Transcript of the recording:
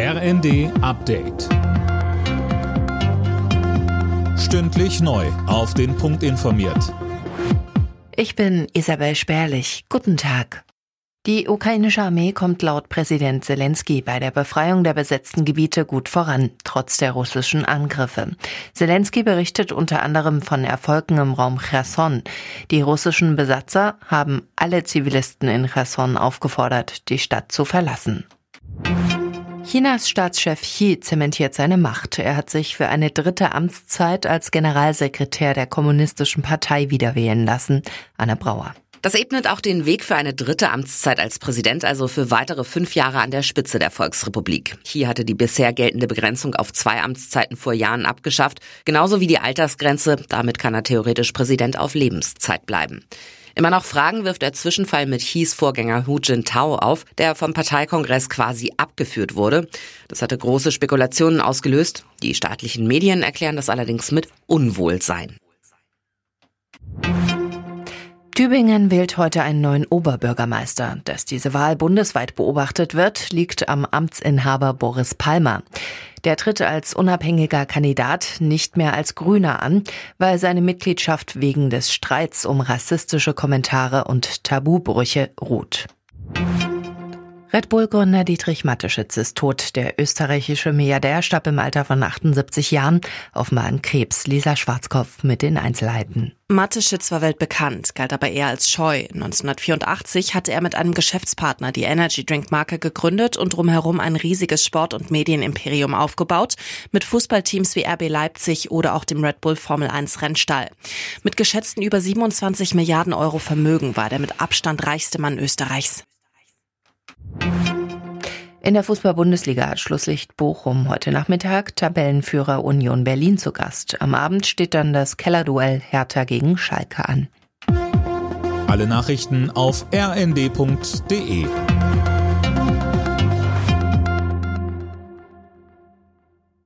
RND Update. Stündlich neu. Auf den Punkt informiert. Ich bin Isabel Spärlich. Guten Tag. Die ukrainische Armee kommt laut Präsident Zelensky bei der Befreiung der besetzten Gebiete gut voran, trotz der russischen Angriffe. Zelensky berichtet unter anderem von Erfolgen im Raum Cherson. Die russischen Besatzer haben alle Zivilisten in Cherson aufgefordert, die Stadt zu verlassen. Chinas Staatschef Xi zementiert seine Macht. Er hat sich für eine dritte Amtszeit als Generalsekretär der Kommunistischen Partei wiederwählen lassen. Anne Brauer. Das ebnet auch den Weg für eine dritte Amtszeit als Präsident, also für weitere fünf Jahre an der Spitze der Volksrepublik. Xi hatte die bisher geltende Begrenzung auf zwei Amtszeiten vor Jahren abgeschafft, genauso wie die Altersgrenze. Damit kann er theoretisch Präsident auf Lebenszeit bleiben. Immer noch Fragen wirft der Zwischenfall mit Xi's Vorgänger Hu Jintao auf, der vom Parteikongress quasi abgeführt wurde. Das hatte große Spekulationen ausgelöst. Die staatlichen Medien erklären das allerdings mit Unwohlsein. Tübingen wählt heute einen neuen Oberbürgermeister. Dass diese Wahl bundesweit beobachtet wird, liegt am Amtsinhaber Boris Palmer. Der tritt als unabhängiger Kandidat nicht mehr als Grüner an, weil seine Mitgliedschaft wegen des Streits um rassistische Kommentare und Tabubrüche ruht. Red Bull-Gründer Dietrich Matteschitz ist tot. Der österreichische Milliardär starb im Alter von 78 Jahren, offenbar an Krebs. Lisa Schwarzkopf mit den Einzelheiten. Matteschitz war weltbekannt, galt aber eher als scheu. 1984 hatte er mit einem Geschäftspartner die Energy Drink Marke gegründet und drumherum ein riesiges Sport- und Medienimperium aufgebaut, mit Fußballteams wie RB Leipzig oder auch dem Red Bull Formel 1 Rennstall. Mit geschätzten über 27 Milliarden Euro Vermögen war der mit Abstand reichste Mann Österreichs. In der Fußball-Bundesliga hat Schlusslicht Bochum heute Nachmittag Tabellenführer Union Berlin zu Gast. Am Abend steht dann das Kellerduell Hertha gegen Schalke an. Alle Nachrichten auf rnd.de